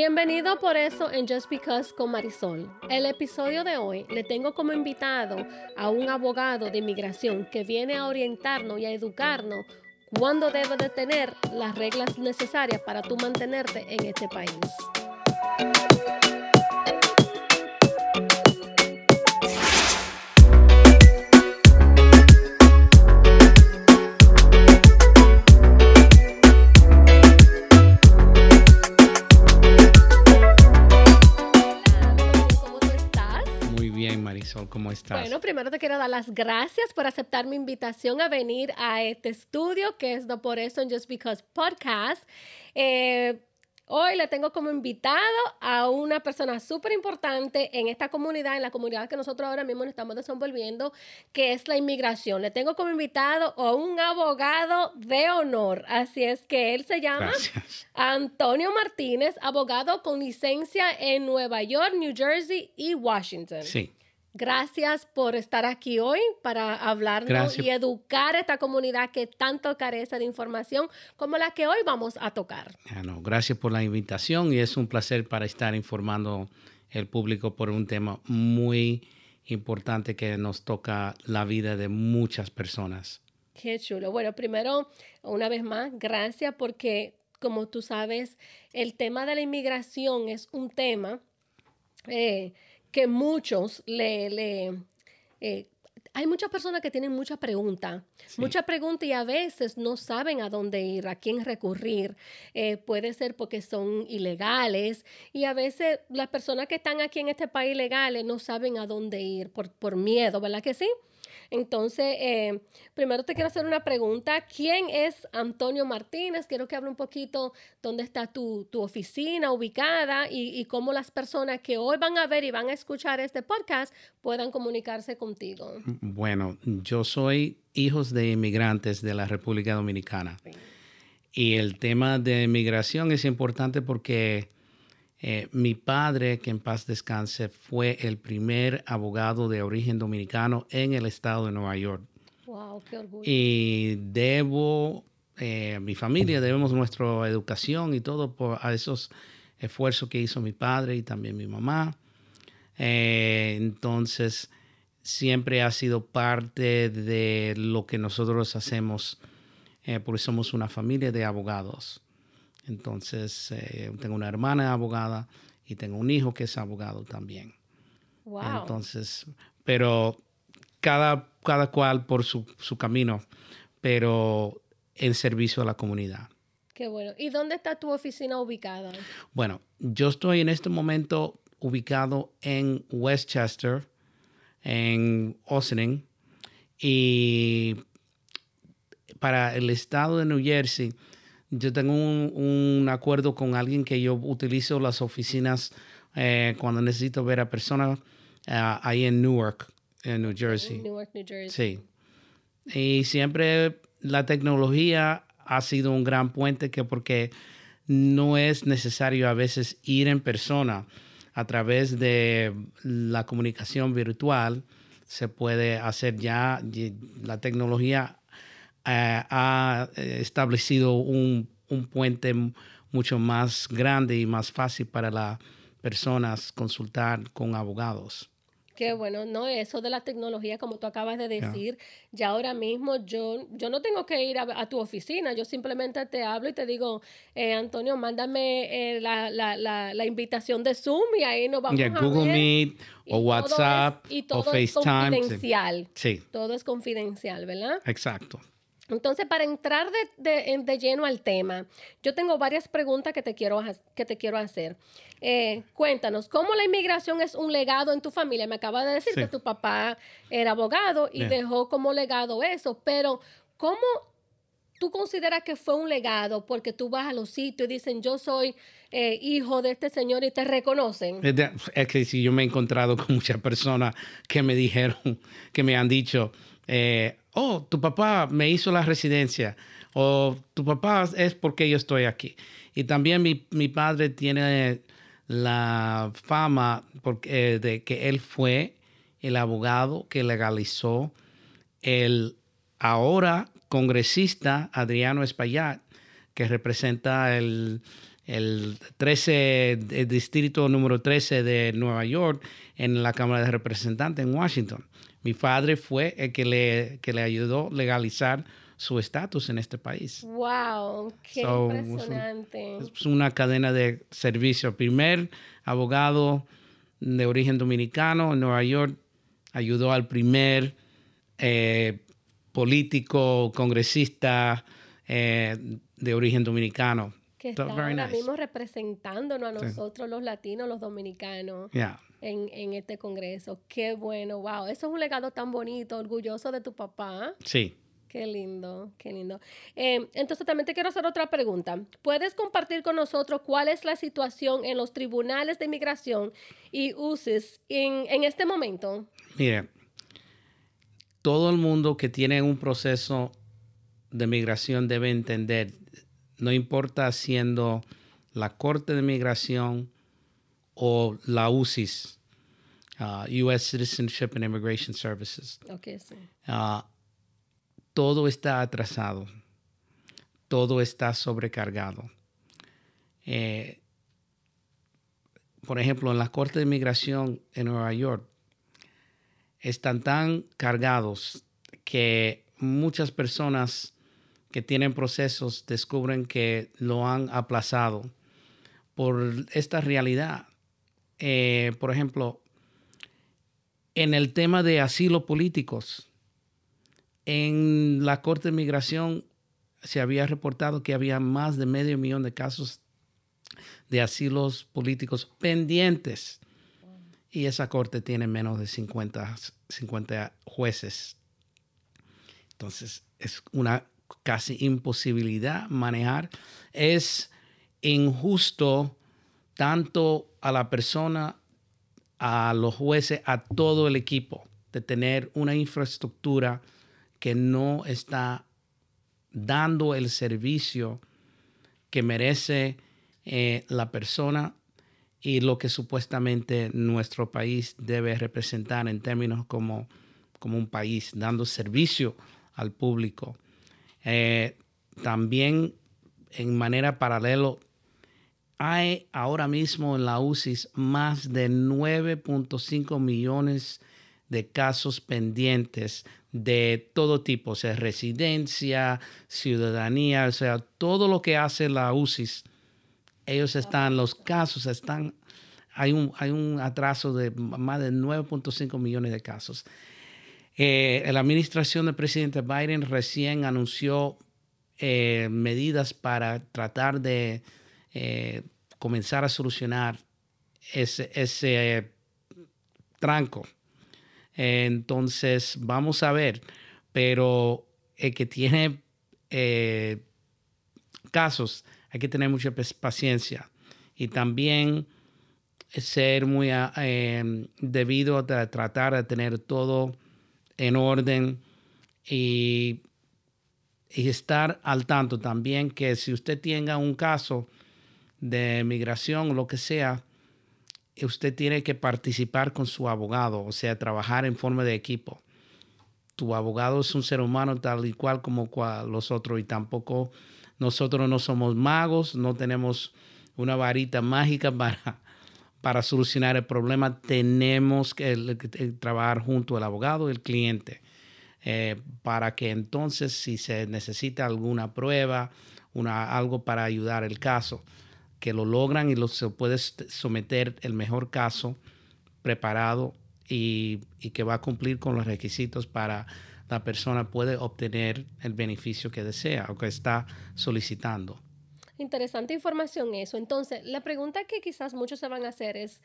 Bienvenido por eso en Just Because con Marisol. El episodio de hoy le tengo como invitado a un abogado de inmigración que viene a orientarnos y a educarnos cuándo debe de tener las reglas necesarias para tú mantenerte en este país. ¿Cómo estás? Bueno, primero te quiero dar las gracias por aceptar mi invitación a venir a este estudio que es No Por Eso en Just Because Podcast. Eh, hoy le tengo como invitado a una persona súper importante en esta comunidad, en la comunidad que nosotros ahora mismo nos estamos desenvolviendo, que es la inmigración. Le tengo como invitado a un abogado de honor. Así es que él se llama Gracias. Antonio Martínez, abogado con licencia en Nueva York, New Jersey y Washington. Sí, Gracias por estar aquí hoy para hablarnos Gracias. y educar a esta comunidad que tanto carece de información como la que hoy vamos a tocar. ah, no, gracias por la invitación y es un placer para estar informando el público por un tema muy importante que nos toca la vida de muchas personas. Qué chulo. Bueno, primero, una vez más, gracias porque, como tú sabes, el tema de la inmigración es un tema eh, que muchos le... le, eh, hay muchas personas que tienen muchas preguntas, Sí. muchas preguntas y a veces no saben a dónde ir, a quién recurrir. Eh, puede ser porque son ilegales y a veces las personas que están aquí en este país legales no saben a dónde ir por, por miedo, ¿verdad que sí? Entonces, eh, primero te quiero hacer una pregunta. ¿Quién es Antonio Martínez? Quiero que hable un poquito dónde está tu, tu oficina ubicada y, y cómo las personas que hoy van a ver y van a escuchar este podcast puedan comunicarse contigo. Bueno, yo soy hijos de inmigrantes de la República Dominicana y el tema de migración es importante porque eh, mi padre, que en paz descanse, fue el primer abogado de origen dominicano en el estado de Nueva York. Wow, qué orgullo. Y debo, eh, mi familia, debemos nuestra educación y todo por, a esos esfuerzos que hizo mi padre y también mi mamá. Eh, entonces, siempre ha sido parte de lo que nosotros hacemos, eh, porque somos una familia de abogados. Entonces, eh, tengo una hermana abogada y tengo un hijo que es abogado también. wow. Entonces, pero cada, cada cual por su, su camino, pero en servicio a la comunidad. qué bueno. ¿Y dónde está tu oficina ubicada? Bueno, yo estoy en este momento ubicado en Westchester, en Ossining, y para el estado de New Jersey, yo tengo un, un acuerdo con alguien que yo utilizo las oficinas eh, cuando necesito ver a personas ah, ahí en Newark, en New Jersey. Newark, New Jersey. Sí. Y siempre la tecnología ha sido un gran puente que porque no es necesario a veces ir en persona a través de la comunicación virtual se puede hacer ya la tecnología ha eh, establecido un, un puente mucho más grande y más fácil para las personas consultar con abogados. Qué bueno, no, eso de la tecnología, como tú acabas de decir, ya ahora mismo yo, yo no tengo que ir a, a tu oficina, yo simplemente te hablo y te digo, eh, Antonio, mándame eh, la, la, la, la invitación de Zoom y ahí nos vamos Ya, a Google ver. Meet Y o WhatsApp es- y todo es FaceTime. confidencial. Sí, Todo es confidencial, ¿verdad? exacto. Entonces, para entrar de, de- de lleno al tema, yo tengo varias preguntas que te quiero, que te quiero hacer. Eh, cuéntanos, ¿cómo la inmigración es un legado en tu familia? Me acaba de decir Sí. que tu papá era abogado y dejó como legado eso, pero ¿cómo tú consideras que fue un legado? Porque tú vas a los sitios y dicen, yo soy eh, hijo de este señor y te reconocen. Es que si yo me he encontrado con muchas personas que me dijeron, que me han dicho, eh, oh, tu papá me hizo la residencia, o tu papá es porque yo estoy aquí. Y también mi, padre tiene la fama porque, eh, de que él fue el abogado que legalizó el ahora congresista Adriano Espaillat, que representa el, el 13, el distrito número 13 de Nueva York en la Cámara de Representantes en Washington. Mi padre fue el que le, que le ayudó a legalizar su estatus en este país. ¡Wow! ¡Qué impresionante! Es una cadena de servicio. Primer abogado de origen dominicano en Nueva York ayudó al primer eh, político, congresista eh, de origen dominicano. Que está ahora mismo representándonos a nosotros los latinos, los dominicanos. En, en, este congreso. Qué bueno, wow. Eso es un legado tan bonito, orgulloso de tu papá. Sí. Qué lindo, qué lindo. Em, entonces también te quiero hacer otra pregunta. ¿Puedes compartir con nosotros cuál es la situación en los tribunales de inmigración y UCIS en, en este momento? Mire, todo el mundo que tiene un proceso de migración debe entender, no importa siendo la Corte de Migración o la UCIS, US uh, Citizenship and Immigration Services. Okay, sí. Uh, todo está atrasado, todo está sobrecargado. Eh, por ejemplo, en la Corte de Inmigración en Nueva York están tan cargados que muchas personas que tienen procesos descubren que lo han aplazado por esta realidad. Eh, por ejemplo, en el tema de asilo políticos, en la Corte de Migración se había reportado que había más de medio millón de casos de asilos políticos pendientes. Y esa corte tiene menos de 50, 50 jueces. Entonces es una casi imposibilidad manejar. Es injusto tanto a la persona, a los jueces, a todo el equipo, de tener una infraestructura que no está dando el servicio que merece eh, la persona y lo que supuestamente nuestro país debe representar en términos como, como un país, dando servicio al público. Eh, también en manera paralela, hay ahora mismo en la UCIS más de 9.5 millones de casos pendientes de todo tipo, o sea, residencia, ciudadanía, o sea, todo lo que hace la UCIS, ellos están, los casos están, hay un, hay un atraso de más de 9.5 millones de casos. Eh, la administración del presidente Biden recién anunció eh, medidas para tratar de eh, comenzar a solucionar ese, ese tranco. Entonces, vamos a ver, pero el que tiene eh, casos, hay que tener mucha paciencia y también ser muy ah, em, debido a tratar de tener todo en orden y, y, estar al tanto también que si usted tenga un caso de migración lo que sea, usted tiene que participar con su abogado, o sea, trabajar en forma de equipo. Tu abogado es un ser humano tal y cual como los otros y tampoco nosotros no somos magos, no tenemos una varita mágica para, para solucionar el problema. Tenemos que, trabajar junto al abogado y el cliente eh, para que entonces si se necesita alguna prueba, una, algo para ayudar el caso, que lo logran y lo, se puede someter el mejor caso preparado y, que va a cumplir con los requisitos para la persona puede obtener el beneficio que desea o que está solicitando. Interesante información eso. Entonces, la pregunta que quizás muchos se van a hacer es,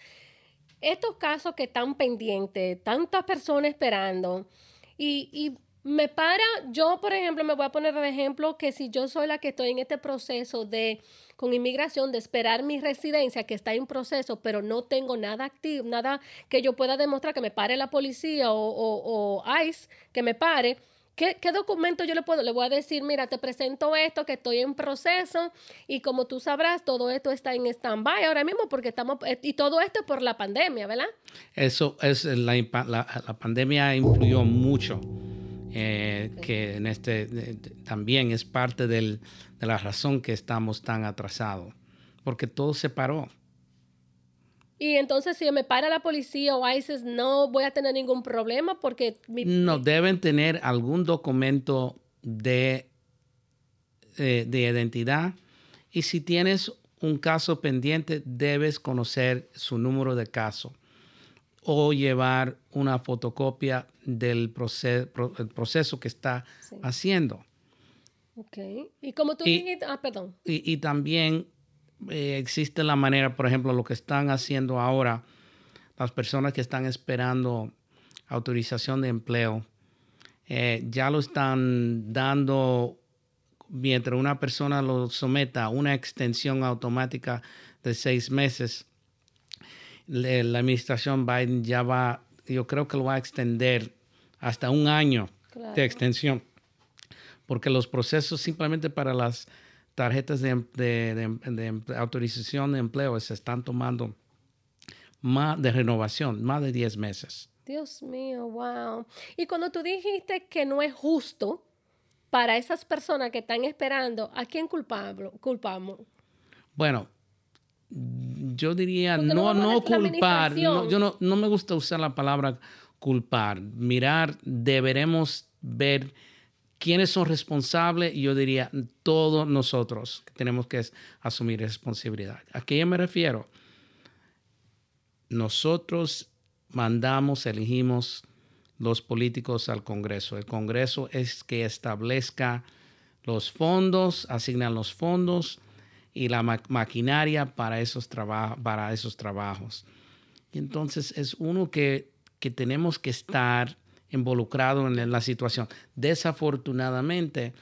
estos casos que están pendientes, tantas personas esperando, y, y me para, yo por ejemplo, me voy a poner el ejemplo que si yo soy la que estoy en este proceso de con inmigración de esperar mi residencia que está en proceso, pero no tengo nada activo, nada que yo pueda demostrar que me pare la policía o, ICE, que me pare. ¿Qué, documento yo le puedo? Le voy a decir, mira, te presento esto, que estoy en proceso y como tú sabrás, todo esto está en stand-by ahora mismo porque estamos, eh, y todo esto por la pandemia, ¿verdad? Eso es, la, la pandemia influyó mucho eh, que en este también es parte de la razón que estamos tan atrasados. porque todo se paró. Y entonces si me para la policía o ISIS, no voy a tener ningún problema porque... no, deben tener algún documento de, eh, de identidad. Y si tienes un caso pendiente, debes conocer su número de caso o llevar una fotocopia del proceso, el proceso que está haciendo. Ok. Y como tú dijiste, ah, perdón. Y, también eh, existe la manera, por ejemplo, lo que están haciendo ahora las personas que están esperando autorización de empleo, eh, ya lo están dando mientras una persona lo someta a una extensión automática de seis meses. La administración Biden ya va, yo creo que lo va a extender hasta un año de extensión porque los procesos simplemente para las tarjetas de, autorización de empleo se están tomando más de renovación, más de 10 meses. Dios mío, wow. Y cuando tú dijiste que no es justo para esas personas que están esperando, ¿a quién culpamos? Bueno, yo diría no, no culpar. yo no, no me gusta usar la palabra culpar. Mirar, deberemos ver ¿Quiénes son responsables? Yo diría todos nosotros tenemos que asumir responsabilidad. ¿A qué me refiero? Nosotros mandamos, elegimos los políticos al Congreso. El Congreso es que establezca los fondos, asignan los fondos y la maquinaria para esos, para esos trabajos. Y entonces es uno que, que tenemos que estar involucrado en la situación. Desafortunadamente,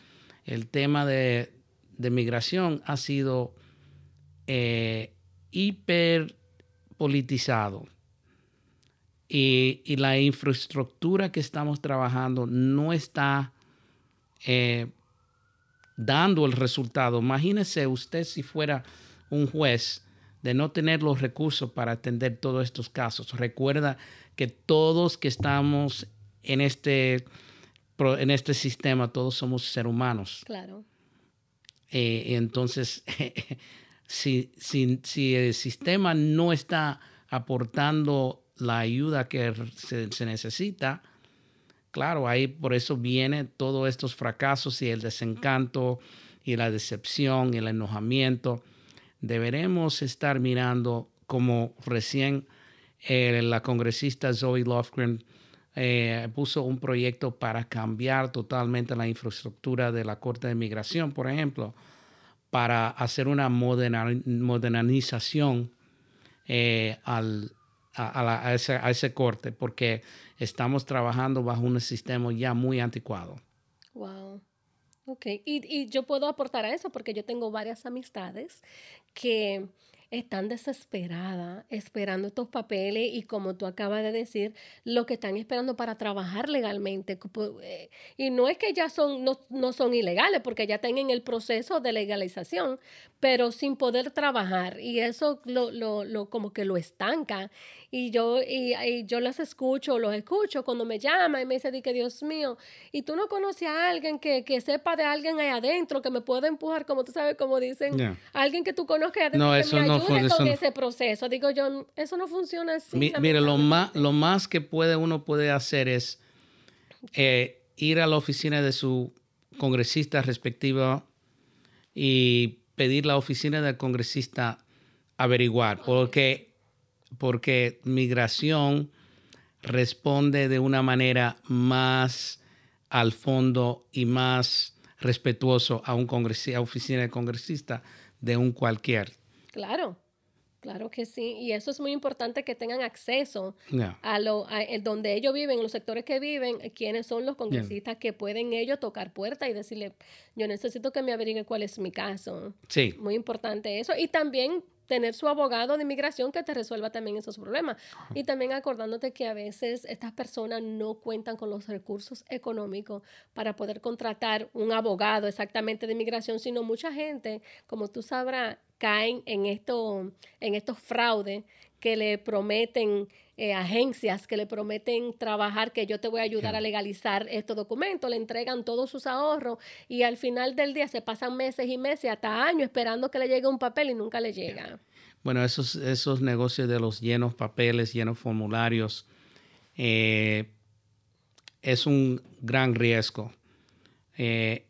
el tema de, migración ha sido eh, hiper politizado y, la infraestructura que estamos trabajando no está eh, dando el resultado. Imagínese usted si fuera un juez de no tener los recursos para atender todos estos casos. Recuerda que todos que estamos en este, en este sistema todos somos seres humanos. Claro. Eh, entonces, si, si, el sistema no está aportando la ayuda que se, necesita, claro, ahí por eso vienen todos estos fracasos y el desencanto y la decepción y el enojamiento. Deberemos estar mirando como recién eh, la congresista Zoe Lofgren eh, puso un proyecto para cambiar totalmente la infraestructura de la Corte de Migración, por ejemplo, para hacer una modernización eh, al, a, ese, a, ese, corte, porque estamos trabajando bajo un sistema ya muy anticuado. Wow. Ok, y, y yo puedo aportar a eso porque yo tengo varias amistades que están desesperadas esperando estos papeles y como tú acabas de decir, lo que están esperando para trabajar legalmente. Eh, y no es que ya son, no, no son ilegales, porque ya están en el proceso de legalización, pero sin poder trabajar. Y eso lo, lo, lo como que lo estanca. Y yo, y, yo las escucho, los escucho cuando me llama y me dice, que Dios mío, y tú no conoces a alguien que, que sepa de alguien ahí adentro que me pueda empujar, como tú sabes, como dicen, alguien que tú conozcas adentro no, que eso me ayude con ese proceso. Digo yo, eso no funciona así. mire, lo más, lo más que puede uno puede hacer es eh, ir a la oficina de su congresista respectiva y pedir la oficina del congresista averiguar, porque porque migración responde de una manera más al fondo y más respetuoso a un congresista, oficina de congresista de un cualquier. Claro, claro que sí. Y eso es muy importante que tengan acceso a lo a, donde ellos viven, los sectores que viven, quiénes son los congresistas que pueden ellos tocar puerta y decirle, yo necesito que me averigüe cuál es mi caso. Sí. Muy importante eso. Y también tener su abogado de inmigración que te resuelva también esos problemas. Y también acordándote que a veces estas personas no cuentan con los recursos económicos para poder contratar un abogado exactamente de inmigración, sino mucha gente, como tú sabrás, caen en, esto, en estos fraudes que le prometen eh, agencias que le prometen trabajar, que yo te voy a ayudar a legalizar estos documentos, le entregan todos sus ahorros y al final del día se pasan meses y meses, hasta años, esperando que le llegue un papel y nunca le llega. Bueno, esos, esos negocios de los llenos papeles, llenos formularios, eh, es un gran riesgo. Eh,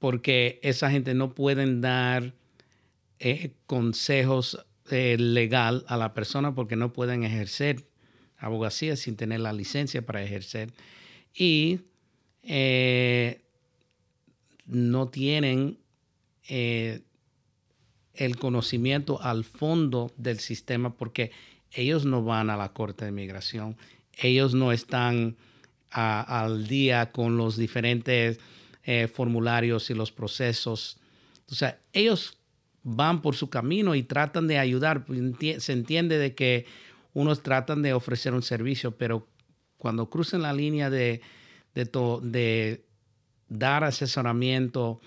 porque esa gente no pueden dar consejos eh, legal a la persona porque no pueden ejercer abogacía sin tener la licencia para ejercer y eh, no tienen eh, el conocimiento al fondo del sistema porque ellos no van a la Corte de Migración, ellos no están al día con los diferentes formularios y los procesos. O sea, ellos van por su camino y tratan de ayudar. Se entiende de que unos tratan de ofrecer un servicio, pero cuando cruzan la línea de, de, de dar asesoramiento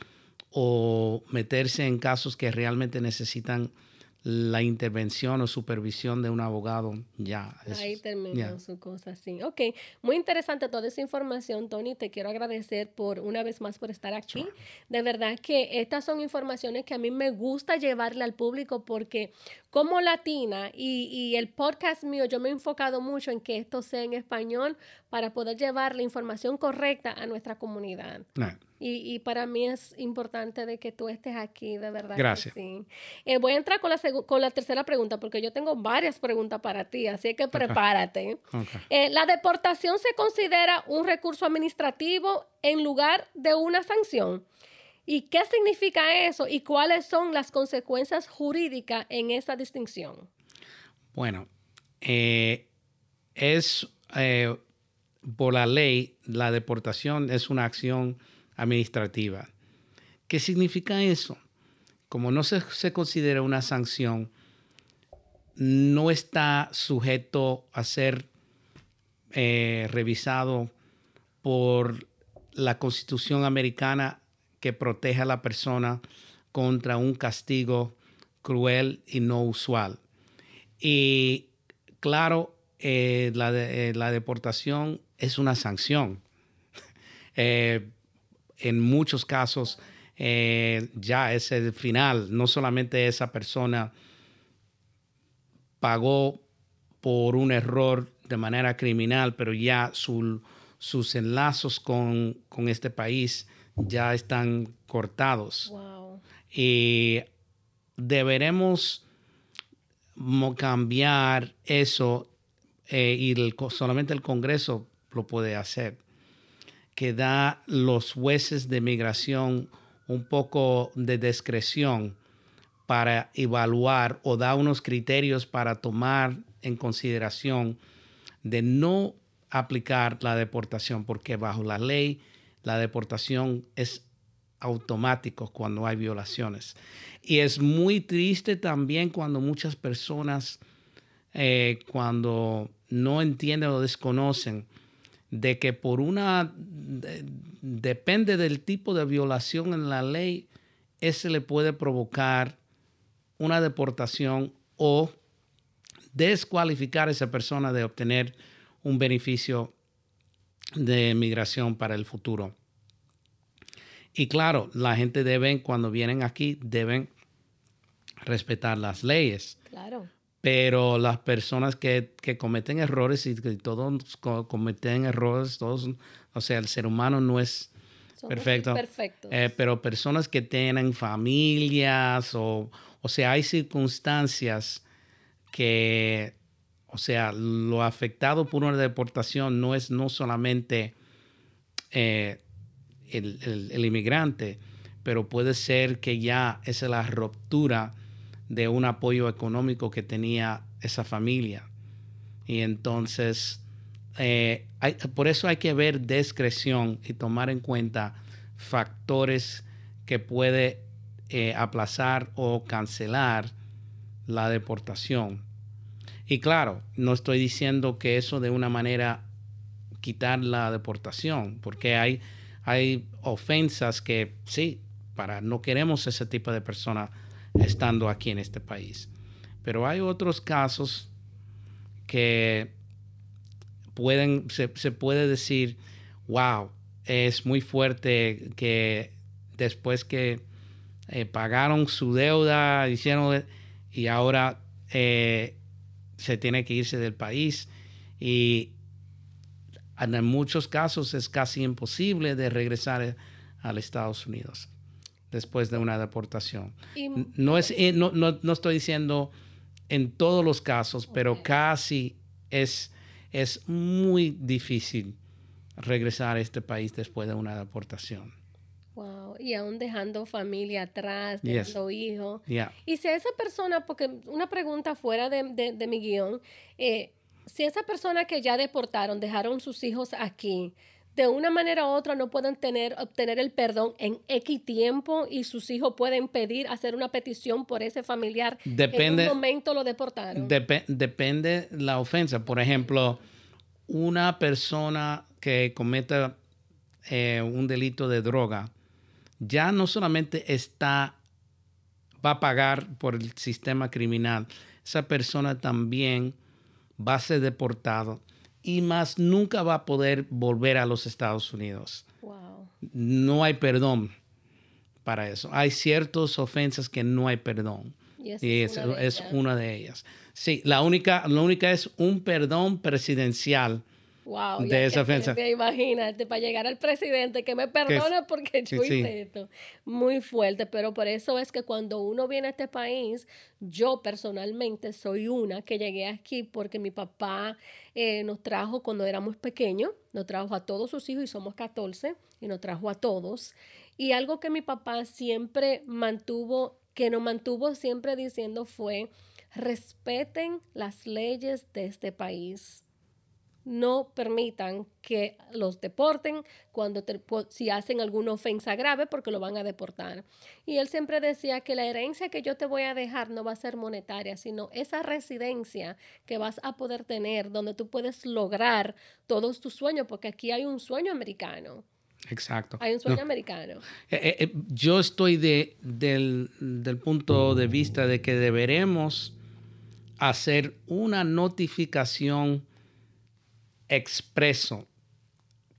o meterse en casos que realmente necesitan la intervención o supervisión de un abogado, ya. Ahí termina su cosa, sí. Ok, muy interesante toda esa información, Tony. Te quiero agradecer por una vez más por estar aquí. De verdad que estas son informaciones que a mí me gusta llevarle al público porque como latina y, el podcast mío, yo me he enfocado mucho en que esto sea en español para poder llevar la información correcta a nuestra comunidad. Y, para mí es importante de que tú estés aquí, de verdad. Gracias. sí. Eh, voy a entrar con la, con la tercera pregunta, porque yo tengo varias preguntas para ti, así que prepárate. Eh, ¿La deportación se considera un recurso administrativo en lugar de una sanción? ¿Y qué significa eso? ¿Y cuáles son las consecuencias jurídicas en esa distinción? Bueno, eh, es por la ley, la deportación es una acción administrativa. ¿Qué significa eso? Como no se, considera una sanción, no está sujeto a ser eh, revisado por la Constitución americana que protege a la persona contra un castigo cruel y no usual. Y claro, eh, eh, la, deportación es una sanción en muchos casos eh, ya es el final. No solamente esa persona pagó por un error de manera criminal, pero ya sus enlazos con, este país ya están cortados. Y deberemos cambiar eso eh, y solamente el Congreso lo puede hacer que da los jueces de migración un poco de discreción para evaluar o da unos criterios para tomar en consideración de no aplicar la deportación, porque bajo la ley la deportación es automático cuando hay violaciones. Y es muy triste también cuando muchas personas, eh, cuando no entienden o desconocen de que por una, depende del tipo de violación en la ley, ese le puede provocar una deportación o descualificar a esa persona de obtener un beneficio de migración para el futuro. Y claro, la gente debe, cuando vienen aquí, deben respetar las leyes. Claro pero las personas que, cometen errores y que todos cometen errores, todos, o sea, el ser humano no es perfecto, eh, pero personas que tienen familias o, o sea, hay circunstancias que, o sea, lo afectado por una deportación no es no solamente eh, el, el inmigrante, pero puede ser que ya es la ruptura de un apoyo económico que tenía esa familia. Y entonces, eh, por eso hay que ver discreción y tomar en cuenta factores que puede eh, aplazar o cancelar la deportación. Y claro, no estoy diciendo que eso de una manera quitar la deportación, porque hay, hay ofensas que sí, para no queremos ese tipo de personas estando aquí en este país. Pero hay otros casos que pueden, se, puede decir, wow, es muy fuerte que después que eh, pagaron su deuda, hicieron y ahora eh, se tiene que irse del país y en muchos casos es casi imposible de regresar a los Estados Unidos después de una deportación. no, es, eh, no, no, estoy diciendo en todos los casos, pero casi es, es muy difícil regresar a este país después de una deportación. Y aún dejando familia atrás, dejando hijos. Y si esa persona, porque una pregunta fuera de, de, mi guion, eh, si esa persona que ya deportaron, dejaron sus hijos aquí, de una manera u otra no pueden tener, obtener el perdón en X tiempo y sus hijos pueden pedir, hacer una petición por ese familiar depende, en un momento lo deportaron. depende la ofensa. Por ejemplo, una persona que cometa eh, un delito de droga ya no solamente está va a pagar por el sistema criminal, esa persona también va a ser deportado y más nunca va a poder volver a los Estados Unidos. No hay perdón para eso. Hay ciertas ofensas que no hay perdón. Y, es, es, una de ellas. Sí, la única, la única es un perdón presidencial Wow, de esa ofensa. Imagínate, para llegar al presidente, que me perdone porque yo hice esto. Muy fuerte, pero por eso es que cuando uno viene a este país, yo personalmente soy una que llegué aquí porque mi papá eh, nos trajo cuando éramos pequeños, nos trajo a todos sus hijos y somos 14, y nos trajo a todos. Y algo que mi papá siempre mantuvo, que nos mantuvo siempre diciendo fue, respeten las leyes de este país no permitan que los deporten cuando si hacen alguna ofensa grave porque lo van a deportar. Y él siempre decía que la herencia que yo te voy a dejar no va a ser monetaria, sino esa residencia que vas a poder tener donde tú puedes lograr todos tus sueños, porque aquí hay un sueño americano. Exacto. Hay un sueño americano. Eh, eh, eh, yo estoy de, del, del punto de vista de que deberemos hacer una notificación expreso.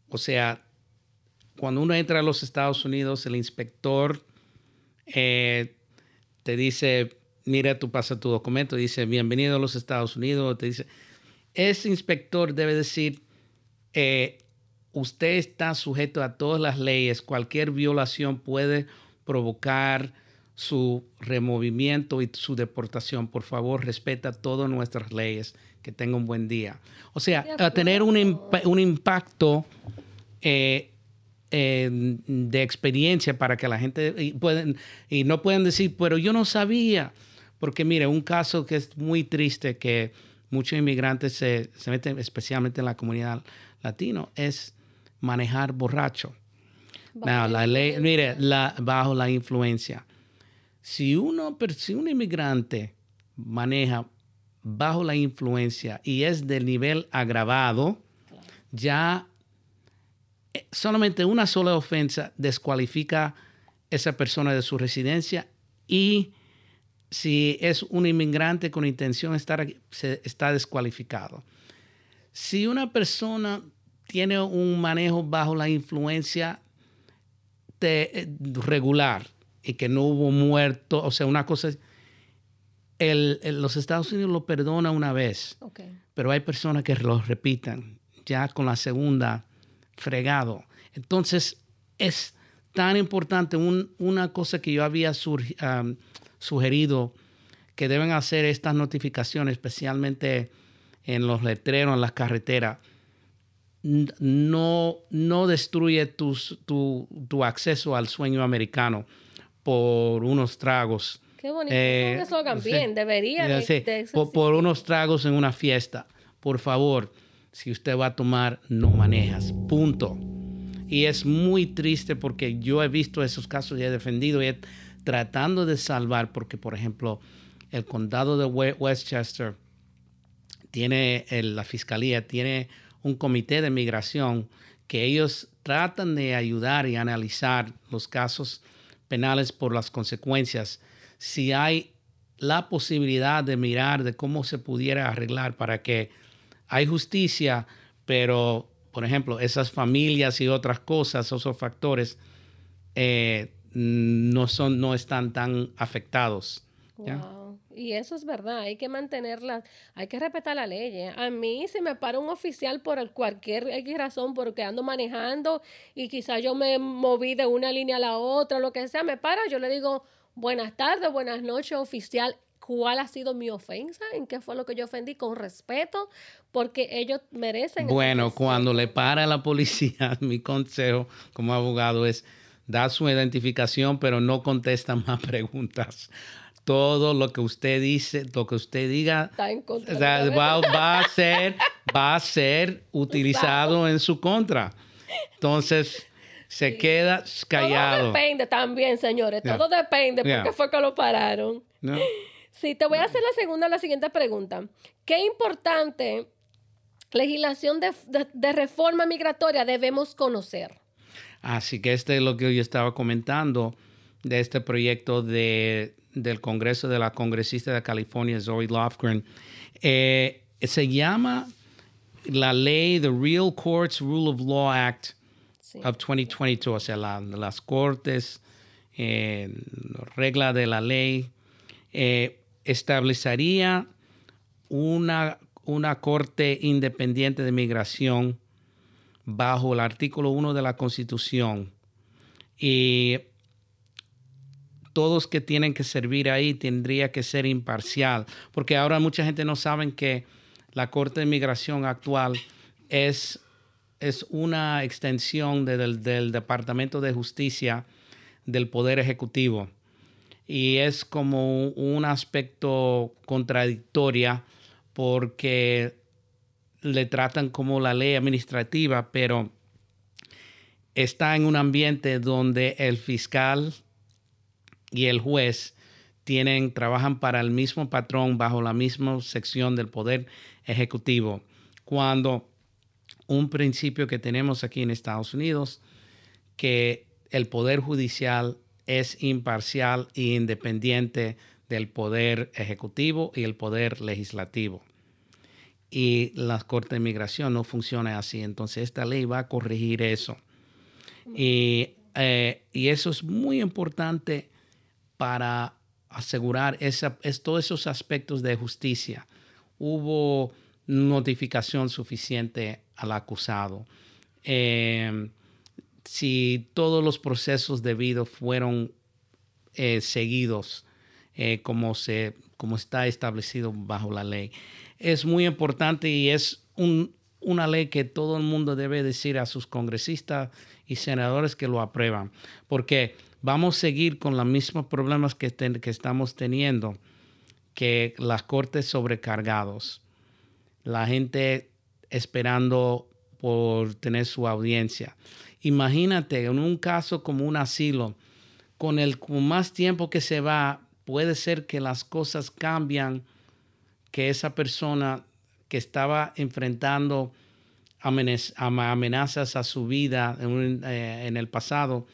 O sea, cuando uno entra a los Estados Unidos, el inspector eh, te dice, mira, tú pasa tu documento, dice, bienvenido a los Estados Unidos, te dice, ese inspector debe decir, eh, usted está sujeto a todas las leyes, cualquier violación puede provocar su removimiento y su deportación. Por favor, respeta todas nuestras leyes que tenga un buen día. O sea, a tener un, impacto eh, de experiencia para que la gente y, pueden, y no pueden decir, pero yo no sabía. Porque mire, un caso que es muy triste que muchos inmigrantes se, meten, especialmente en la comunidad latino, es manejar borracho. la ley, mire, la, bajo la influencia. Si uno, si un inmigrante maneja bajo la influencia y es del nivel agravado, ya eh, solamente una sola ofensa descualifica esa persona de su residencia y si es un inmigrante con intención de estar aquí, se está descualificado. Si una persona tiene un manejo bajo la influencia eh, regular y que no hubo muerto, o sea, una cosa el, los Estados Unidos lo perdona una vez, pero hay personas que lo repitan, ya con la segunda fregado. Entonces, es tan importante, una cosa que yo había sugerido, que deben hacer estas notificaciones, especialmente en los letreros, en las carreteras, no, no destruye tu, tu acceso al sueño americano por unos tragos Qué bonito. Eh, es bien, debería de, por, unos tragos en una fiesta. Por favor, si usted va a tomar, no manejas. Punto. Y es muy triste porque yo he visto esos casos y he defendido y he, tratando de salvar, porque por ejemplo, el condado de Westchester tiene, la fiscalía tiene un comité de migración que ellos tratan de ayudar y analizar los casos penales por las consecuencias si hay la posibilidad de mirar de cómo se pudiera arreglar para que hay justicia, pero, por ejemplo, esas familias y otras cosas, esos factores, eh, no, son, no están tan afectados. Y eso es verdad, hay que mantenerla, hay que respetar la ley. ¿eh? A mí, si me para un oficial por cualquier X razón, porque ando manejando y quizás yo me moví de una línea a la otra, lo que sea, me para, yo le digo, buenas tardes, buenas noches, oficial. ¿Cuál ha sido mi ofensa? ¿En qué fue lo que yo ofendí? Con respeto, porque ellos merecen. Bueno, cuando le para la policía, mi consejo como abogado es dar su identificación, pero no contesta más preguntas todo lo que usted dice, lo que usted diga, va, a ser, va a ser utilizado en su contra. Entonces, se queda callado. Todo depende también, señores. Todo depende porque fue que lo pararon. Sí, te voy a hacer la segunda, la siguiente pregunta. ¿Qué importante legislación de, de reforma migratoria debemos conocer? Así que este es lo que yo estaba comentando de este proyecto de del Congreso de la congresista de California, Zoe Lofgren, eh, se llama la ley, The Real Courts Rule of Law Act of 2022, o sea, las cortes, eh, regla de la ley, eh, establecería una, una corte independiente de migración bajo el artículo 1 de la Constitución. Y todos que tienen que servir ahí tendría que ser imparcial, porque ahora mucha gente no sabe que la Corte de Migración actual es, es una extensión del, del Departamento de Justicia del Poder Ejecutivo. Y es como un aspecto contradictoria porque le tratan como la ley administrativa, pero está en un ambiente donde el fiscal y el juez tienen, trabajan para el mismo patrón bajo la misma sección del poder ejecutivo. Cuando un principio que tenemos aquí en Estados Unidos, que el poder judicial es imparcial e independiente del poder ejecutivo y el poder legislativo. Y la Corte de Migración no funciona así. Entonces esta ley va a corregir eso. Y, eh, y eso es muy importante para asegurar es, todos esos aspectos de justicia. Hubo notificación suficiente al acusado. Em, si todos los procesos debidos fueron eh, seguidos eh, como, se, como está establecido bajo la ley. Es muy importante y es una ley que todo el mundo debe decir a sus congresistas y senadores que lo aprueban, porque vamos a seguir con los mismos problemas que, que estamos teniendo, que las cortes sobrecargados, la gente esperando por tener su audiencia. Imagínate, en un caso como un asilo, con el más tiempo que se va, puede ser que las cosas cambian, que esa persona que estaba enfrentando amenazas a su vida en, eh, en el pasado,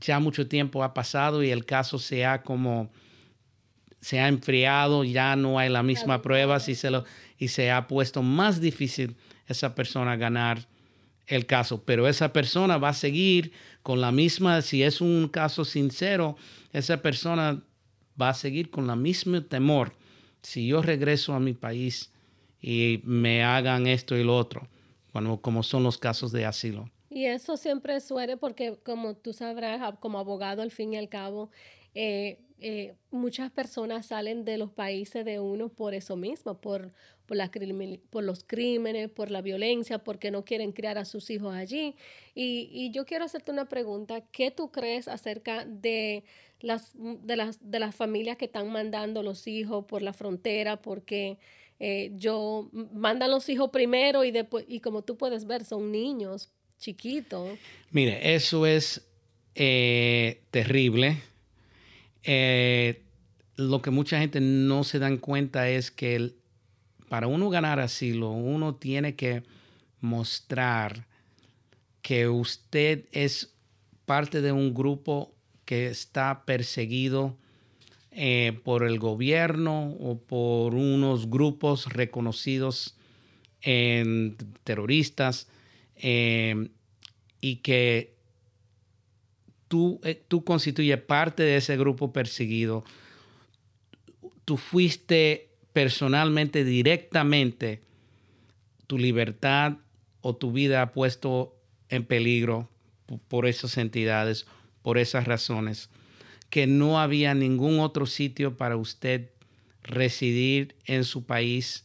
ya mucho tiempo ha pasado y el caso se ha como se ha enfriado, ya no hay la misma prueba y se, lo, y se ha puesto más difícil esa persona ganar el caso. Pero esa persona va a seguir con la misma, si es un caso sincero, esa persona va a seguir con la mismo temor. Si yo regreso a mi país y me hagan esto y lo otro, como son los casos de asilo. Y eso siempre suele porque, como tú sabrás, como abogado, al fin y al cabo, eh, eh, muchas personas salen de los países de uno por eso mismo, por, por los crímenes, por la violencia, porque no quieren criar a sus hijos allí. Y, y yo quiero hacerte una pregunta. ¿Qué tú crees acerca de las, de las, de las familias que están mandando los hijos por la frontera? Porque... Eh, yo mandan los hijos primero y después y como tú puedes ver son niños chiquito. Mire, eso es eh, terrible. Eh, lo que mucha gente no se dan cuenta es que para uno ganar asilo, uno tiene que mostrar que usted es parte de un grupo que está perseguido eh, por el gobierno o por unos grupos reconocidos en terroristas eh, y que tú, eh, tú constituyes parte de ese grupo perseguido, tú fuiste personalmente, directamente, tu libertad o tu vida puesto en peligro por esas entidades, por esas razones que no había ningún otro sitio para usted residir en su país,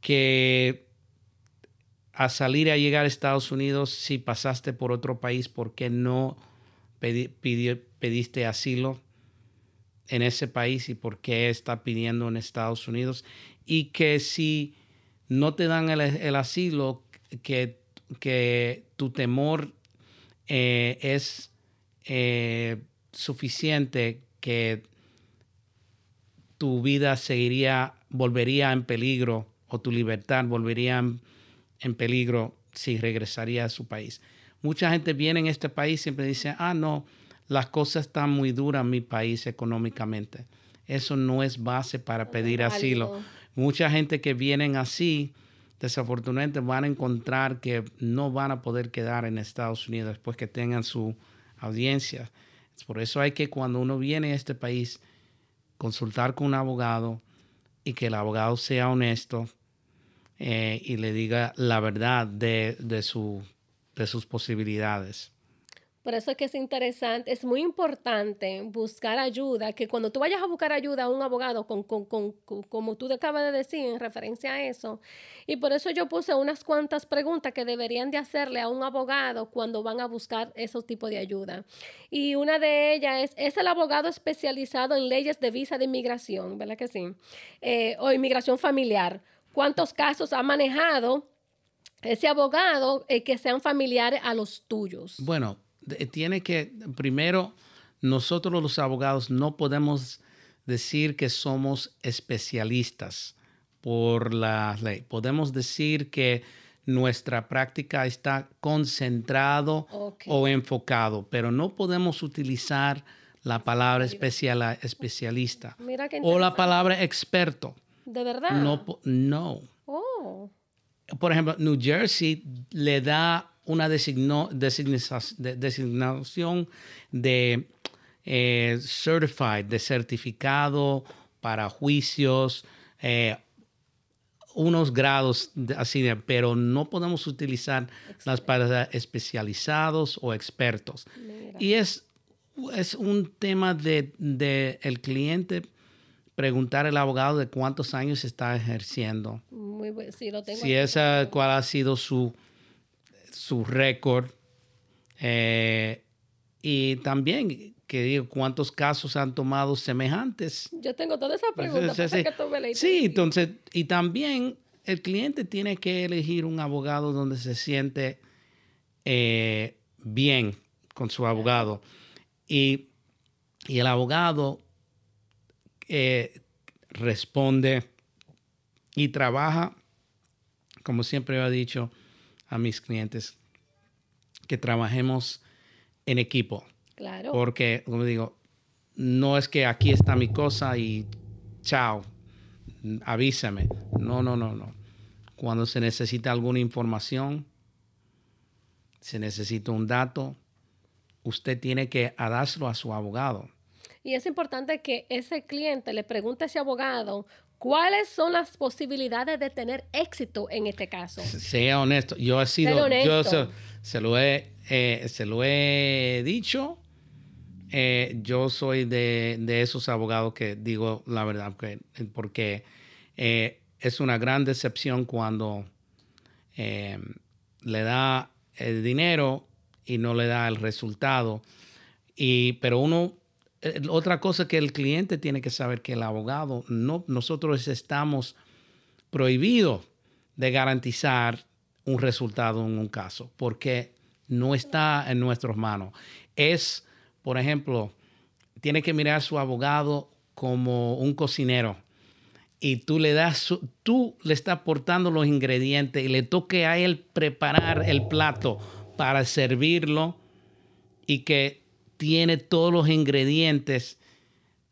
que a salir a llegar a Estados Unidos, si pasaste por otro país, ¿por qué no pediste asilo en ese país y por qué está pidiendo en Estados Unidos? Y que si no te dan el, asilo, que, que, tu temor eh, es eh, suficiente que tu vida seguiría, volvería en peligro o tu libertad volvería en, peligro si regresaría a su país. Mucha gente viene en este país y siempre dice, ah, no, las cosas están muy duras en mi país económicamente. Eso no es base para pedir asilo. Mucha gente que vienen así, desafortunadamente van a encontrar que no van a poder quedar en Estados Unidos después que tengan su audiencia. Por eso hay que cuando uno viene a este país, consultar con un abogado y que el abogado sea honesto eh, y le diga la verdad de, de, su, de sus posibilidades. Por eso es que es interesante, es muy importante buscar ayuda, que cuando tú vayas a buscar ayuda a un abogado, como tú acabas de decir en referencia a eso, y por eso yo puse unas cuantas preguntas que deberían de hacerle a un abogado cuando van a buscar esos tipos de ayuda. Y una de ellas es, ¿es el abogado especializado en leyes de visa de inmigración? ¿Verdad que sí? Eh, o inmigración familiar. ¿Cuántos casos ha manejado? ese abogado eh, que sean familiares a los tuyos. Bueno, tiene que, primero, nosotros los abogados no podemos decir que somos especialistas por la ley. Podemos decir que nuestra práctica está concentrado o enfocado, pero no podemos utilizar la palabra especial, especialista o la palabra experto. ¿De verdad? No. no. Oh. Por ejemplo, New Jersey le da una designación de eh, certified, de certificado para juicios, eh, unos grados así, de, pero no podemos utilizar las palabras especializados o expertos. Y es, es un tema de, de, el cliente preguntar al abogado de cuántos años está ejerciendo. Muy bueno, sí, lo tengo si esa, cuál ha sido su su récord eh, y también que digo cuántos casos han tomado semejantes. Yo tengo toda esa pregunta. Sí, entonces, y también el cliente tiene que elegir un abogado donde se siente eh, bien con su abogado. Y, y el abogado eh, responde y trabaja, como siempre he dicho a mis clientes, que trabajemos en equipo. Claro. Porque, como digo, no es que aquí está mi cosa y chao, avísame. No, no, no, no. Cuando se necesita alguna información, se necesita un dato, usted tiene que dárselo a su abogado. Y es importante que ese cliente le pregunte a ese abogado ¿Cuáles son las posibilidades de tener éxito en este caso? Sea honesto. Yo he sido, yo se, lo he, eh, se lo he dicho. Eh, yo soy de, esos abogados que digo la verdad, porque eh, es una gran decepción cuando le da el dinero y no le da el resultado. Y, pero uno otra cosa que el cliente tiene que saber que el abogado, no, nosotros estamos prohibidos de garantizar un resultado en un caso, porque no está en nuestras manos. Es, por ejemplo, tiene que mirar a su abogado como un cocinero y tú le das, tú le estás aportando los ingredientes y le toque a él preparar el plato para servirlo y que tiene todos los ingredientes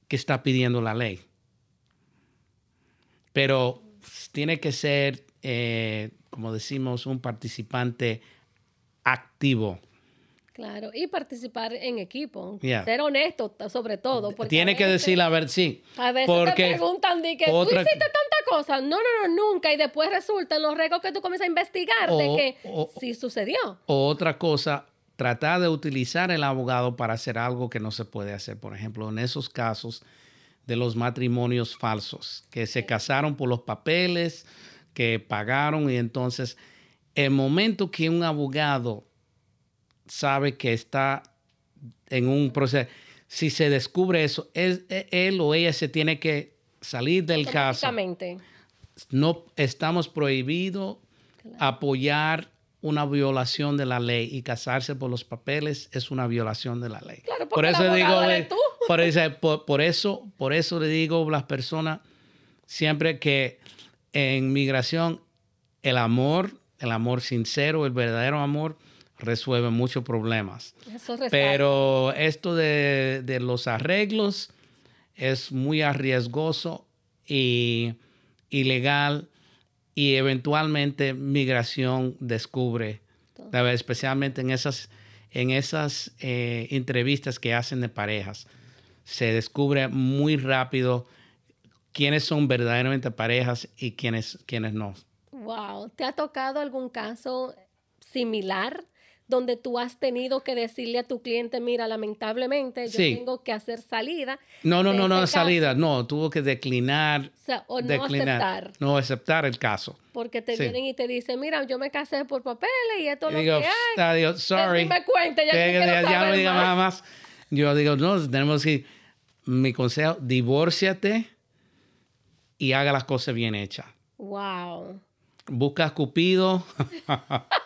que está pidiendo la ley. Pero tiene que ser, eh, como decimos, un participante activo. Claro, y participar en equipo. Ser honesto, sobre todo. Tiene que decir la verdad, sí. A veces te preguntan, de que tú hiciste tanta cosa. No, no, no, nunca. Y después resulta en los récords que tú comienzas a investigar de que sí sucedió. O otra cosa, tratar de utilizar el abogado para hacer algo que no se puede hacer. Por ejemplo, en esos casos de los matrimonios falsos, que se casaron por los papeles, que pagaron y entonces el momento que un abogado sabe que está en un proceso, si se descubre eso, él, él o ella se tiene que salir del caso. No estamos prohibidos apoyar una violación de la ley y casarse por los papeles es una violación de la ley. por eso digo, por, eso, por, eso, por eso le digo a las personas siempre que en migración el amor, el amor sincero, el verdadero amor resuelve muchos problemas. Pero esto de, de, los arreglos es muy arriesgoso y ilegal y eventualmente migración descubre, especialmente en esas, en esas eh, entrevistas que hacen de parejas. Se descubre muy rápido quiénes son verdaderamente parejas y quiénes, quiénes no. Wow, ¿te ha tocado algún caso similar donde tú has tenido que decirle a tu cliente, mira, lamentablemente yo tengo que hacer salida. No, no, no, no, este salida, no, tuvo que declinar. O, no aceptar. No aceptar el caso. Porque te vienen y te dicen, mira, yo me casé por papeles y esto es lo digo, que hay. Dios, sorry. me cuente, ya, que, ya, ya no diga nada más. Yo digo, no, tenemos que, mi consejo, divórciate y haga las cosas bien hechas. Wow. Busca a Cupido.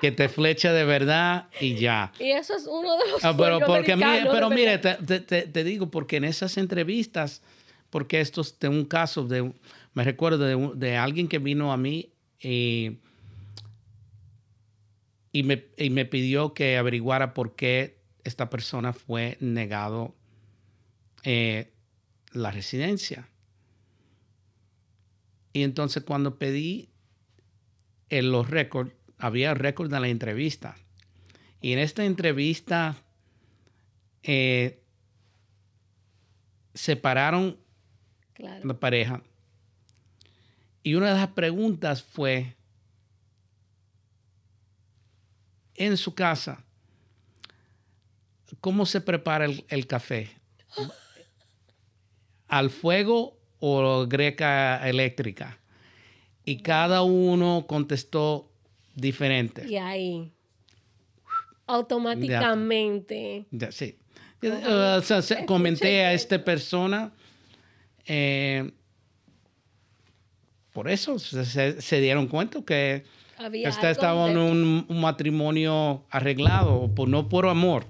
que te flecha de verdad y ya. Y eso es uno de los ah, pero porque pero mire, te, digo, porque en esas entrevistas, porque esto es de un caso, de, me recuerdo de, de alguien que vino a mí y, y, me, y me pidió que averiguara por qué esta persona fue negado eh, la residencia. Y entonces cuando pedí en los récords, había récord de la entrevista. Y en esta entrevista eh, separaron la pareja. Y una de las preguntas fue, en su casa, ¿cómo se prepara el, café? ¿Al fuego o greca eléctrica? Y cada uno contestó diferente. Y ahí, automáticamente. sí. o sea, comenté a esta persona. Eh, por eso se, dieron cuenta que estaba en un, matrimonio arreglado, por, no por amor.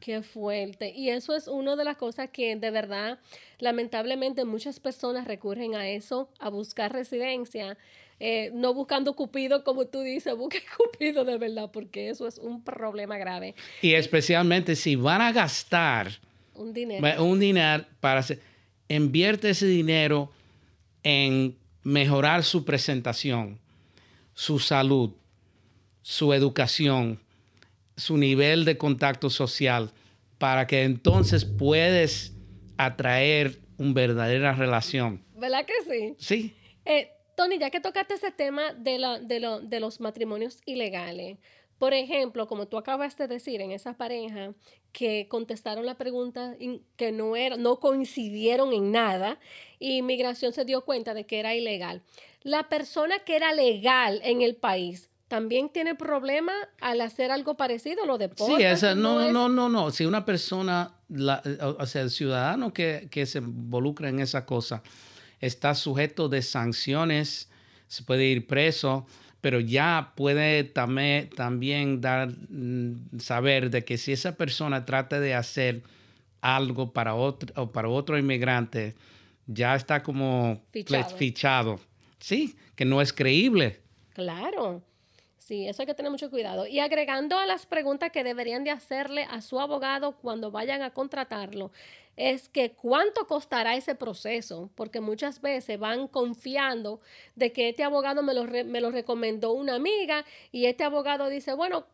Qué fuerte. Y eso es una de las cosas que de verdad, lamentablemente, muchas personas recurren a eso, a buscar residencia eh, no buscando Cupido como tú dices, busque Cupido de verdad, porque eso es un problema grave. Y especialmente si van a gastar un dinero, un dinero para hacer, invierte ese dinero en mejorar su presentación, su salud, su educación, su nivel de contacto social, para que entonces puedes atraer una verdadera relación. ¿Verdad que sí? Sí. Eh, Tony, ya que tocaste ese tema de, la, de, de los matrimonios ilegales, por ejemplo, como tú acabas de decir, en esa pareja que contestaron la pregunta que no, era, no coincidieron en nada y inmigración se dio cuenta de que era ilegal. La persona que era legal en el país también tiene problema al hacer algo parecido, lo de Sí, esa, no, no, no, no, Si una persona, o sea, el ciudadano que, que se involucra en esa cosa, está sujeto de sanciones, se puede ir preso, pero ya puede también, también dar, mm, saber de que si esa persona trata de hacer algo para otro, o para otro inmigrante, ya está como fichado. fichado. Sí, que no es creíble. Claro. Sí, eso hay que tener mucho cuidado. Y agregando a las preguntas que deberían de hacerle a su abogado cuando vayan a contratarlo, es que cuánto costará ese proceso, porque muchas veces van confiando de que este abogado me lo, me lo recomendó una amiga y este abogado dice, bueno,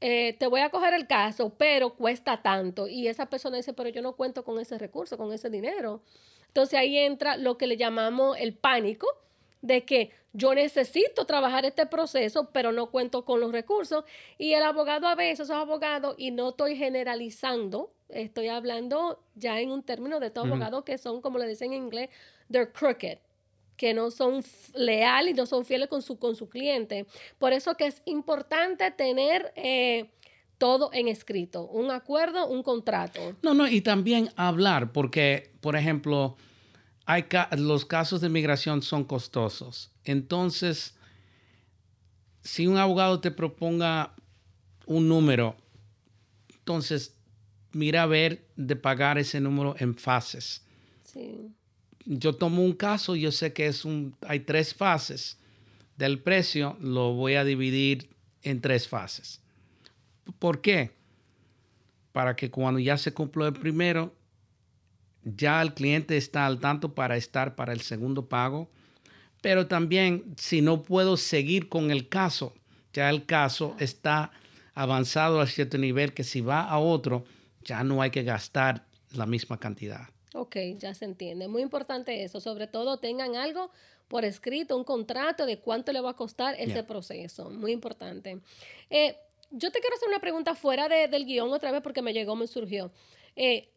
eh, te voy a coger el caso, pero cuesta tanto. Y esa persona dice, pero yo no cuento con ese recurso, con ese dinero. Entonces ahí entra lo que le llamamos el pánico de que yo necesito trabajar este proceso, pero no cuento con los recursos. Y el abogado a veces es abogado, y no estoy generalizando, estoy hablando ya en un término de estos abogados que son, como le dicen en inglés, they're crooked que no son leales y no son fieles con su, con su cliente. Por eso que es importante tener eh, todo en escrito, un acuerdo, un contrato. No, no, y también hablar, porque, por ejemplo, hay los casos de migración son costosos. Entonces, si un abogado te proponga un número, entonces mira a ver de pagar ese número en fases. Sí yo tomo un caso, yo sé que es un, hay tres fases del precio, lo voy a dividir en tres fases. ¿Por qué? Para que cuando ya se cumplió el primero, ya el cliente está al tanto para estar para el segundo pago. Pero también, si no puedo seguir con el caso, ya el caso está avanzado a cierto nivel que si va a otro, ya no hay que gastar la misma cantidad. Ok, ya se entiende. Muy importante eso. Sobre todo tengan algo por escrito, un contrato de cuánto le va a costar ese proceso. Muy importante. Eh, yo te quiero hacer una pregunta fuera del guion otra vez porque me llegó, me surgió. Eh,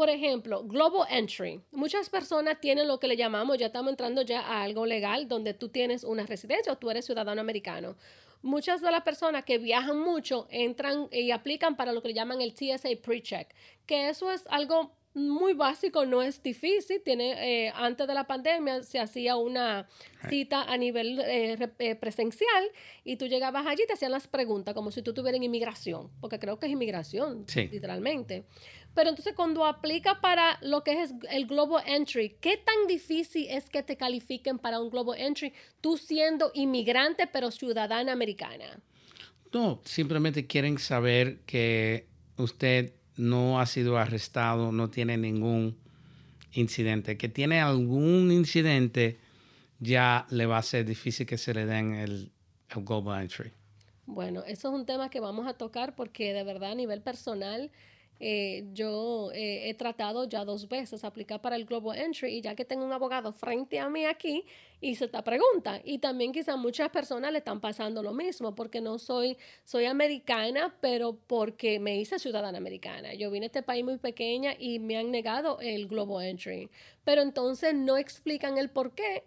por ejemplo, Global Entry. Muchas personas tienen lo que le llamamos, ya estamos entrando ya a algo legal, donde tú tienes una residencia o tú eres ciudadano americano. Muchas de las personas que viajan mucho entran y aplican para lo que le llaman el TSA Pre-Check, que eso es algo muy básico, no es difícil. Tiene, eh, antes de la pandemia se hacía una cita a nivel eh, eh, presencial y tú llegabas allí y te hacían las preguntas como si tú tuvieras inmigración, porque creo que es inmigración, literalmente. Pero entonces cuando aplica para lo que es el Global Entry, ¿qué tan difícil es que te califiquen para un Global Entry tú siendo inmigrante pero ciudadana americana? No, simplemente quieren saber que usted no ha sido arrestado, no tiene ningún incidente. Que tiene algún incidente, ya le va a ser difícil que se le den el, el Global Entry. Bueno, eso es un tema que vamos a tocar porque de verdad a nivel personal eh, yo eh, he tratado ya dos veces aplicar para el Global Entry y ya que tengo un abogado frente a mí aquí, hice esta pregunta. Y también quizás muchas personas le están pasando lo mismo porque no soy, soy americana, pero porque me hice ciudadana americana. Yo vine a este país muy pequeña y me han negado el Global Entry. Pero entonces no explican el por qué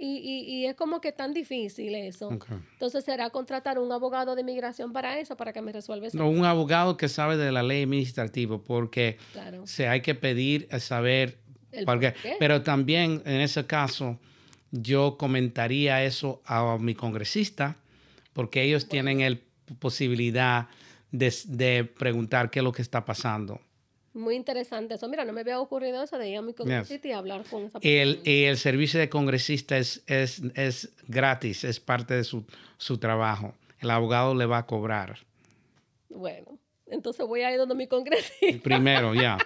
y, y, es como que tan difícil eso. Entonces, ¿será contratar un abogado de inmigración para eso, para que me resuelva eso? No, un abogado que sabe de la ley administrativa, porque se hay que pedir a saber por qué. Pero también, en ese caso, yo comentaría eso a mi congresista, porque ellos tienen la posibilidad de, de preguntar qué es lo que está pasando. Muy interesante eso. Mira, no me había ocurrido eso de ir a mi congresista y hablar con esa persona. El, el servicio de congresista es, es, es gratis, es parte de su, su, trabajo. El abogado le va a cobrar. Bueno, entonces voy a ir donde mi congresista. Primero, ya.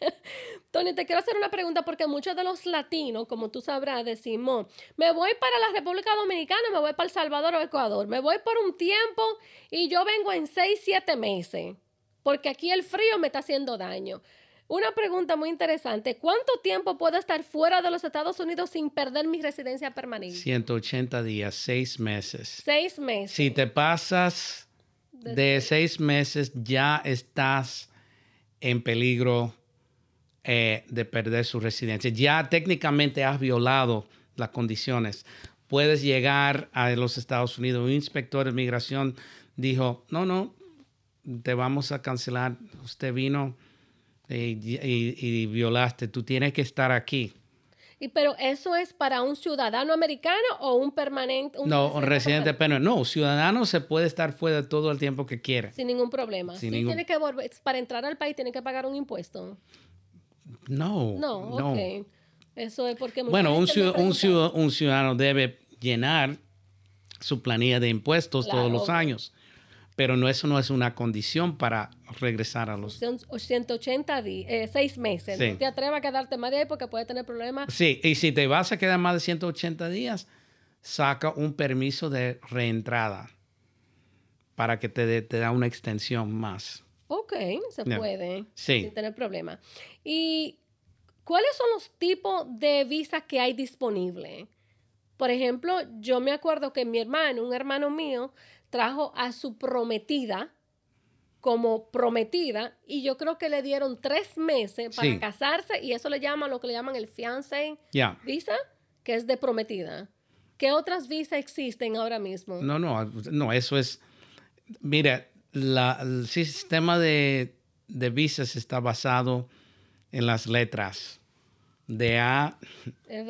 Tony, te quiero hacer una pregunta porque muchos de los latinos, como tú sabrás, decimos, me voy para la República Dominicana, me voy para El Salvador o Ecuador, me voy por un tiempo y yo vengo en seis, siete meses porque aquí el frío me está haciendo daño. Una pregunta muy interesante. ¿Cuánto tiempo puedo estar fuera de los Estados Unidos sin perder mi residencia permanente? 180 días, seis meses. Seis meses. Si te pasas de seis meses, ya estás en peligro eh, de perder su residencia. Ya técnicamente has violado las condiciones. Puedes llegar a los Estados Unidos. Un inspector de migración dijo, no, no, te vamos a cancelar, usted vino y, violaste, tú tienes que estar aquí. ¿Y pero eso es para un ciudadano americano o un permanente? no, un residente permanente. No, ciudadano se puede estar fuera todo el tiempo que quiera. Sin ningún problema. tiene que volver, para entrar al país tiene que pagar un impuesto. No. No, ok. Eso es porque... Bueno, un, un, ciudadano debe llenar su planilla de impuestos todos los años pero no, eso no es una condición para regresar a los... Son 180 días, 6 meses. Sí. No te atrevas a quedarte más de ahí porque puedes tener problemas. Sí, y si te vas a quedar más de 180 días, saca un permiso de reentrada para que te, dé- te da una extensión más. Ok, se puede. Sí. Sin tener problema. ¿Y cuáles son los tipos de visas que hay disponibles? Por ejemplo, yo me acuerdo que mi hermano, un hermano mío, trajo a su prometida como prometida y yo creo que le dieron tres meses para Sí. casarse y eso le llaman lo que le llaman el fiancé Ya. visa, que es de prometida. ¿Qué otras visas existen ahora mismo? No, no, no, eso es. Mira, la- el sistema de, de visas está basado en las letras. De A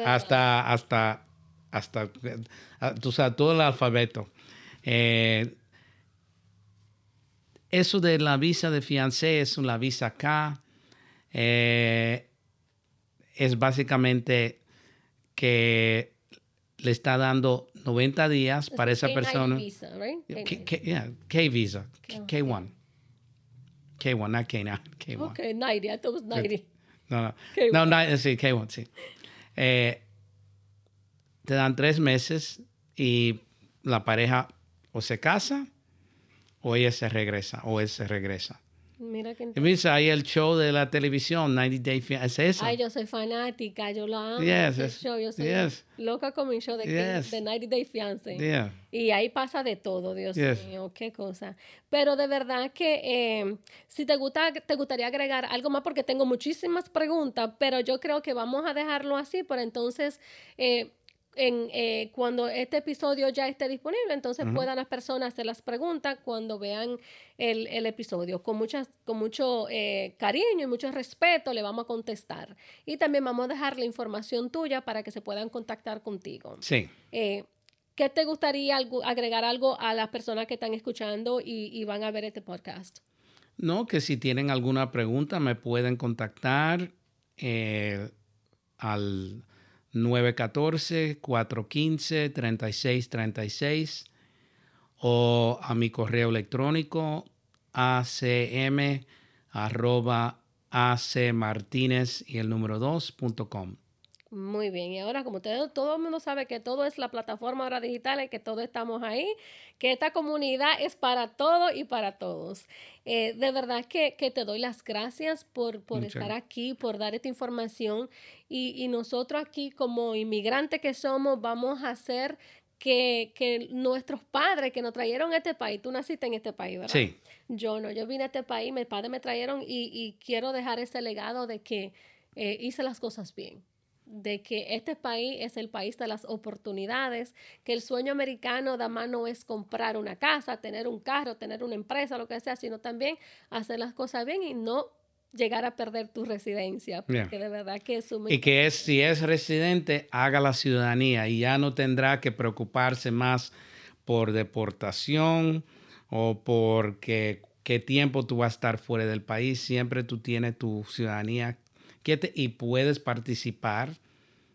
hasta, hasta, hasta, a- tú sabes, todo el alfabeto. Eh, eso de la visa de fiancé es una visa K. eh, es básicamente que le está dando 90 días para esa K9 persona. visa, right? K, K9. K- yeah, K visa, K- K1. K1, not K9, K1. Ok, 90, I thought it was 90. No, no. K1. No, no, sí, K1, sí. Eh, te dan tres meses y la pareja o se casa o ella se regresa o él se regresa. Mira que... Y mira, ahí el show de la televisión, 90 Day Fiancé, es eso. Ay, yo soy fanática, yo la amo. Yes, ese es- show, yo soy yes. loca con mi show de, Yes. de 90 Day Fiancé. Yeah. Y ahí pasa de todo, Dios mío, qué cosa. Pero de verdad que eh, si te gusta, te gustaría agregar algo más, porque tengo muchísimas preguntas, pero yo creo que vamos a dejarlo así, por entonces, eh, en, eh, cuando este episodio ya esté disponible, entonces puedan las personas hacer las preguntas cuando vean el, el episodio. Con, muchas, con mucho eh, cariño y mucho respeto le vamos a contestar. Y también vamos a dejar la información tuya para que se puedan contactar contigo. Sí. Eh, ¿Qué te gustaría algo- agregar algo a las personas que están escuchando y, y van a ver este podcast? No, que si tienen alguna pregunta me pueden contactar eh, al 914-415-3636 o a mi correo electrónico acm arroba acmartinez y el número 2.com. Muy bien, y ahora como ustedes, todo el mundo sabe que todo es la plataforma ahora digital y que todos estamos ahí, que esta comunidad es para todo y para todos. Eh, de verdad que, que te doy las gracias por, por estar aquí, por dar esta información y, y nosotros aquí como inmigrantes que somos vamos a hacer que, que nuestros padres que nos trajeron a este país, tú naciste en este país, ¿verdad? Sí, Yo no, yo vine a este país, mis padres me trajeron y, y quiero dejar ese legado de que eh, hice las cosas bien, de que este país es el país de las oportunidades, que el sueño americano nada más no es comprar una casa, tener un carro, tener una empresa, lo que sea, sino también hacer las cosas bien y no llegar a perder tu residencia, porque Yeah. de verdad que es muy y que es, si es residente, haga la ciudadanía y ya no tendrá que preocuparse más por deportación o por qué, qué tiempo tú vas a estar fuera del país. Siempre tú tienes tu ciudadanía que te- y puedes participar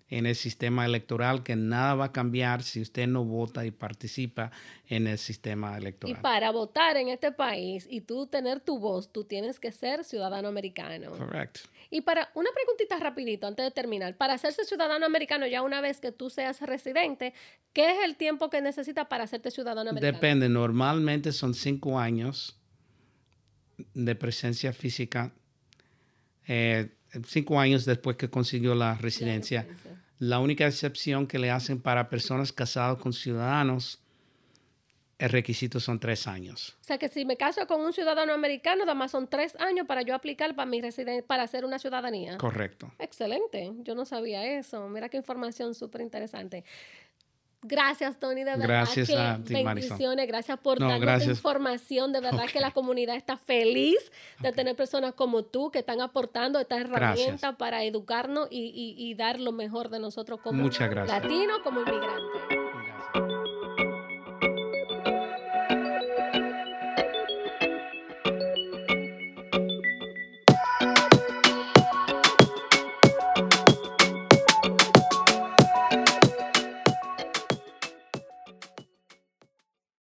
en el sistema electoral, que nada va a cambiar si usted no vota y participa en el sistema Y electoral. para votar en este país y tú tener tu voz, tú tienes que ser ciudadano americano. Correcto. Y para una preguntita rapidito antes de terminar, para hacerse ciudadano americano ya una vez que tú seas residente, ¿qué es el tiempo que necesitas para hacerte ciudadano americano? Depende, normalmente son cinco años de presencia física, eh, cinco años después que consiguió la residencia. residencia. La única excepción que le hacen para personas casadas con ciudadanos, el requisito son tres años. O sea que si me caso con un ciudadano americano, nada más son tres años para yo aplicar para mi residen- para hacer una ciudadanía. Correcto. Excelente, yo no sabía eso. Mira qué información súper interesante. Gracias, Tony, de verdad. Gracias que a ti, bendiciones, gracias por No, darnos gracias. información. De verdad que la comunidad está feliz de tener personas como tú que están aportando esta herramienta para educarnos y, y- y dar lo mejor de nosotros como gracias. latinos, como inmigrantes.